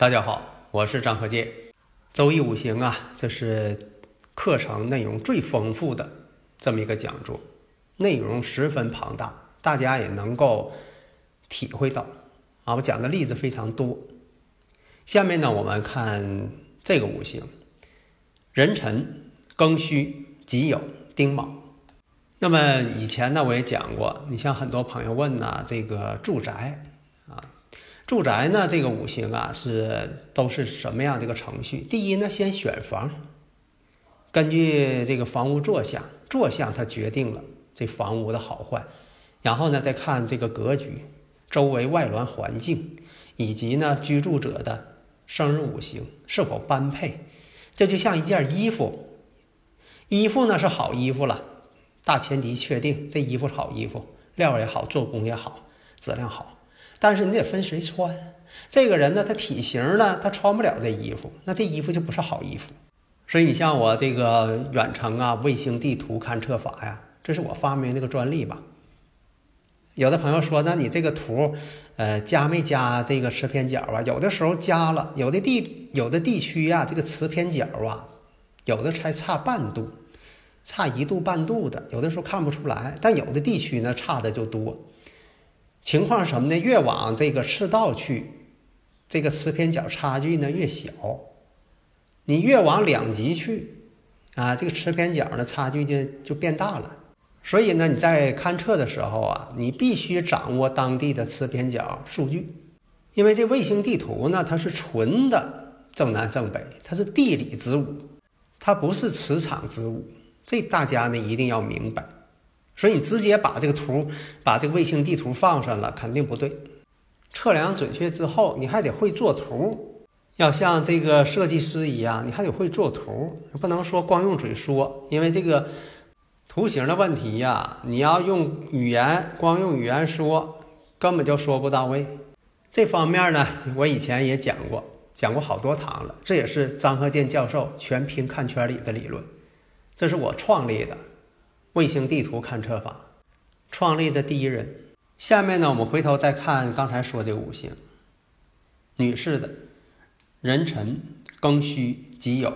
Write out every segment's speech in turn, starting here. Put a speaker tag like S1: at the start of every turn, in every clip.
S1: 大家好，我是张和建。周易五行啊，这是课程内容最丰富的这么一个讲座，内容十分庞大，大家也能够体会到啊。我讲的例子非常多。下面呢，我们看这个五行：壬辰、庚戌、己酉、丁卯。那么以前呢，我也讲过，你像很多朋友问呢，这个住宅。住宅呢，这个五行啊是都是什么样的一个程序？第一呢，先选房，根据这个房屋坐向，坐向它决定了这房屋的好坏，然后呢再看这个格局、周围外轮环境，以及呢居住者的生日五行是否般配。这就像一件衣服，衣服呢是好衣服了，大前提确定这衣服是好衣服，料也好，做工也好，质量好。但是你得分谁穿，这个人呢，他体型呢，他穿不了这衣服，那这衣服就不是好衣服。所以你像我这个远程啊，卫星地图勘测法呀，这是我发明这个专利吧。有的朋友说，那你这个图，呃，加没加这个磁偏角啊？有的时候加了，有的地有的地区呀，这个磁偏角啊，有的才差半度，差一度半度的，有的时候看不出来，但有的地区呢，差的就多。情况是什么呢？越往这个赤道去，这个磁偏角差距呢越小；你越往两极去，啊，这个磁偏角的差距就就变大了。所以呢，你在勘测的时候啊，你必须掌握当地的磁偏角数据，因为这卫星地图呢，它是纯的正南正北，它是地理之物，它不是磁场之物，这大家呢一定要明白。所以你直接把这个图，把这个卫星地图放上了，肯定不对。测量准确之后，你还得会做图，要像这个设计师一样，你还得会做图，不能说光用嘴说。因为这个图形的问题呀，你要用语言，光用语言说，根本就说不到位。这方面呢，我以前也讲过，讲过好多堂了。这也是张和建教授全凭看圈里的理论，这是我创立的。卫星地图勘测法创立的第一人。下面呢，我们回头再看刚才说这个五行，女士的壬辰、庚戌、己酉、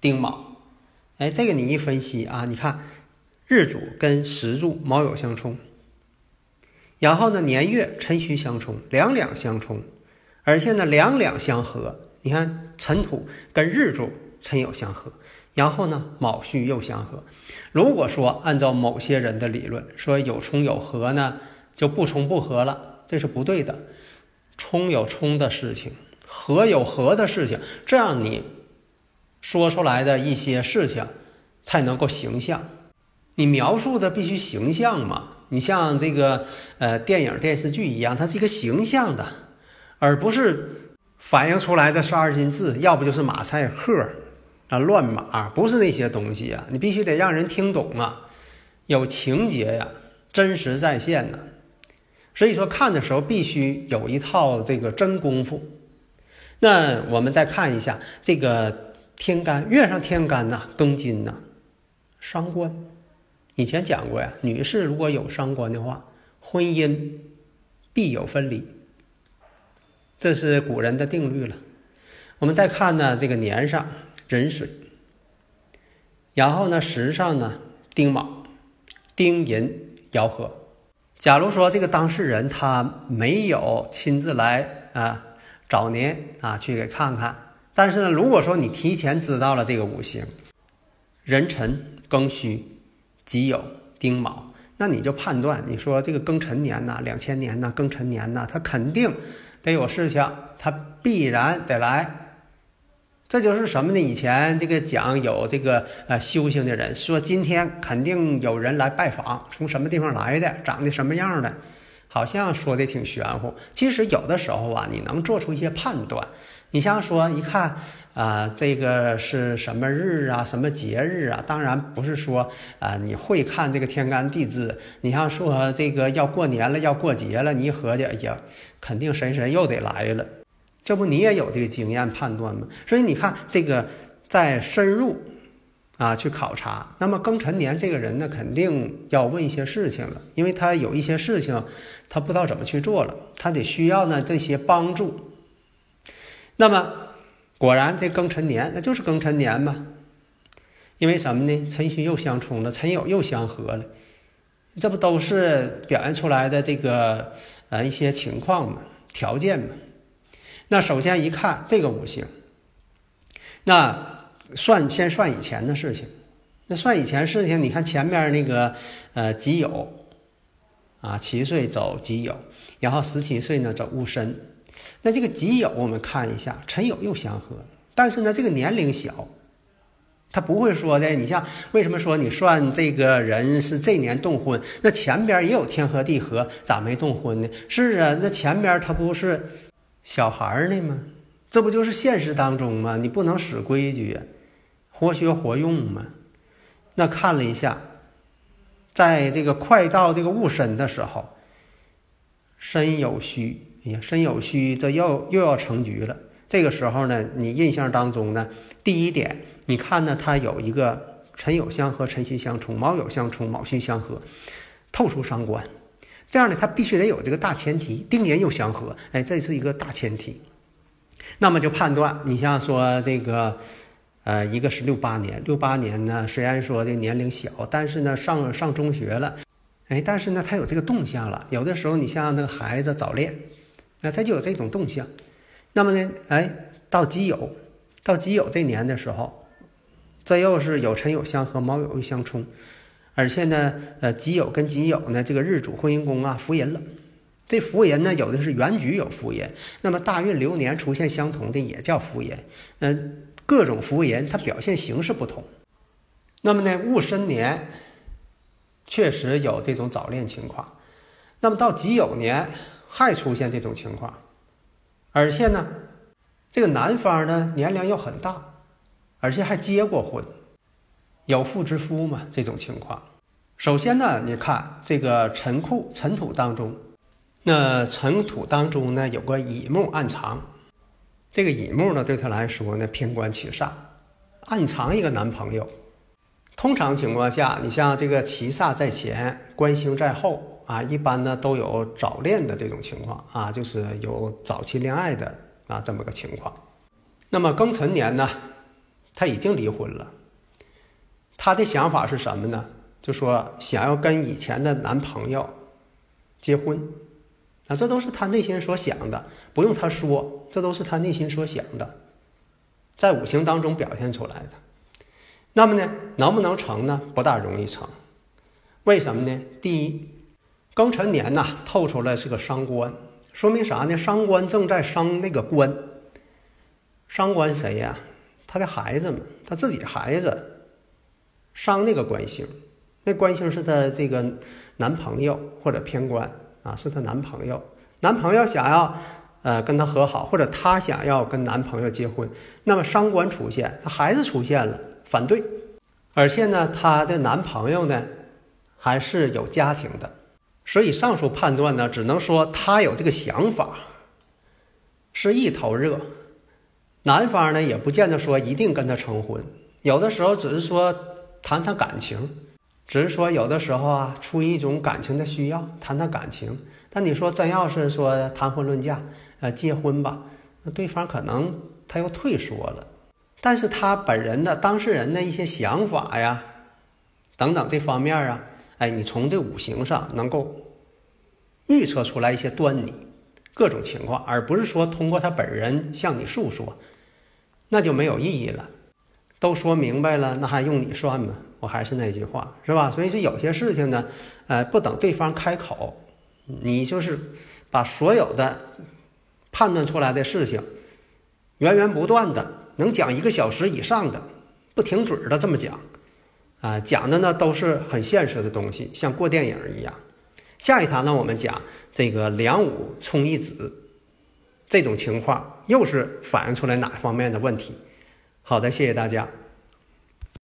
S1: 丁卯。哎，这个你一分析啊，你看日主跟时柱卯酉相冲，然后呢年月辰戌相冲，两两相冲，而且呢两两相合。你看辰土跟日柱辰酉相合。然后呢，卯戌又相合。如果说按照某些人的理论，说有冲有合呢，就不冲不合了，这是不对的。冲有冲的事情，合有合的事情，这样你说出来的一些事情才能够形象。你描述的必须形象嘛。你像这个呃电影电视剧一样，它是一个形象的，而不是反映出来的是二进制，要不就是马赛克。乱码不是那些东西呀，你必须得让人听懂啊，有情节呀，真实再现呢。所以说看的时候必须有一套这个真功夫。那我们再看一下这个天干，月上天干呐，庚金呐，伤官。以前讲过呀，女士如果有伤官的话，婚姻必有分离，这是古人的定律了。我们再看呢，这个年上。壬水，然后呢，时上呢，丁卯、丁寅爻合。假如说这个当事人他没有亲自来啊找您啊去给看看，但是呢，如果说你提前知道了这个五行，壬辰、庚戌、己酉、丁卯，那你就判断，你说这个庚辰年呐，两千年呐，庚辰年呐，他肯定得有事情，他必然得来。这就是什么呢？以前这个讲有这个呃修行的人说，今天肯定有人来拜访，从什么地方来的，长得什么样的，好像说的挺玄乎。其实有的时候啊，你能做出一些判断。你像说一看啊，这个是什么日啊，什么节日啊？当然不是说啊，你会看这个天干地支。你像说这个要过年了，要过节了，你一合计，哎呀，肯定神神又得来了。这不你也有这个经验判断吗？所以你看这个再深入啊去考察，那么庚辰年这个人呢，肯定要问一些事情了，因为他有一些事情他不知道怎么去做了，他得需要呢这些帮助。那么果然这庚辰年那就是庚辰年嘛，因为什么呢？辰戌又相冲了，辰酉又相合了，这不都是表现出来的这个呃一些情况嘛，条件嘛。那首先一看这个五行，那算先算以前的事情。那算以前事情，你看前面那个呃己酉啊，七岁走己酉，然后十七岁呢走戊申。那这个己酉我们看一下，辰酉又相合，但是呢这个年龄小，他不会说的。你像为什么说你算这个人是这年动婚？那前边也有天合地合，咋没动婚呢？是啊，那前边他不是。小孩儿呢吗？这不就是现实当中吗？你不能使规矩，活学活用嘛。那看了一下，在这个快到这个戊申的时候，申酉戌，哎呀，申酉戌，这又又要成局了。这个时候呢，你印象当中呢，第一点，你看呢，它有一个辰酉相合，辰戌相冲，卯酉相冲，卯戌相合，透出伤官。这样呢，它必须得有这个大前提，丁年又相合，哎，这是一个大前提。那么就判断，你像说这个，呃，一个是六八年，六八年呢，虽然说这年龄小，但是呢，上上中学了，哎，但是呢，他有这个动向了。有的时候，你像那个孩子早恋，那他就有这种动向。那么呢，哎，到己酉，到己酉这年的时候，这又是有辰酉相合，卯酉又相冲。而且呢，呃，己酉跟己酉呢，这个日主婚姻宫啊，福人了。这福人呢，有的是原局有福人，那么大运流年出现相同的也叫福人。嗯，各种福人它表现形式不同。那么呢，戊申年确实有这种早恋情况。那么到己酉年还出现这种情况，而且呢，这个男方呢年龄又很大，而且还结过婚。有妇之夫嘛？这种情况，首先呢，你看这个辰库尘土当中，那尘土当中呢有个乙木暗藏，这个乙木呢对他来说呢偏官七煞，暗藏一个男朋友。通常情况下，你像这个七煞在前，官星在后啊，一般呢都有早恋的这种情况啊，就是有早期恋爱的啊这么个情况。那么庚辰年呢，他已经离婚了。她的想法是什么呢？就说想要跟以前的男朋友结婚，啊，这都是她内心所想的，不用她说，这都是她内心所想的，在五行当中表现出来的。那么呢，能不能成呢？不大容易成。为什么呢？第一，庚辰年呐，透出来是个伤官，说明啥呢？伤官正在伤那个官。伤官谁呀？他的孩子们，他自己孩子。伤那个官星，那官星是他这个男朋友或者偏官啊，是他男朋友。男朋友想要呃跟他和好，或者他想要跟男朋友结婚，那么伤官出现，他孩子出现了反对，而且呢，他的男朋友呢还是有家庭的，所以上述判断呢，只能说他有这个想法，是一头热。男方呢也不见得说一定跟他成婚，有的时候只是说。谈谈感情，只是说有的时候啊，出于一种感情的需要，谈谈感情。但你说真要是说谈婚论嫁，呃，结婚吧，那对方可能他又退缩了。但是他本人的当事人的一些想法呀，等等这方面啊，哎，你从这五行上能够预测出来一些端倪，各种情况，而不是说通过他本人向你诉说，那就没有意义了。都说明白了，那还用你算吗？我还是那句话，是吧？所以说有些事情呢，呃，不等对方开口，你就是把所有的判断出来的事情，源源不断的能讲一个小时以上的，不停嘴的这么讲，啊，讲的呢都是很现实的东西，像过电影一样。下一堂呢，我们讲这个两武冲一子这种情况，又是反映出来哪方面的问题？好的，谢谢大家。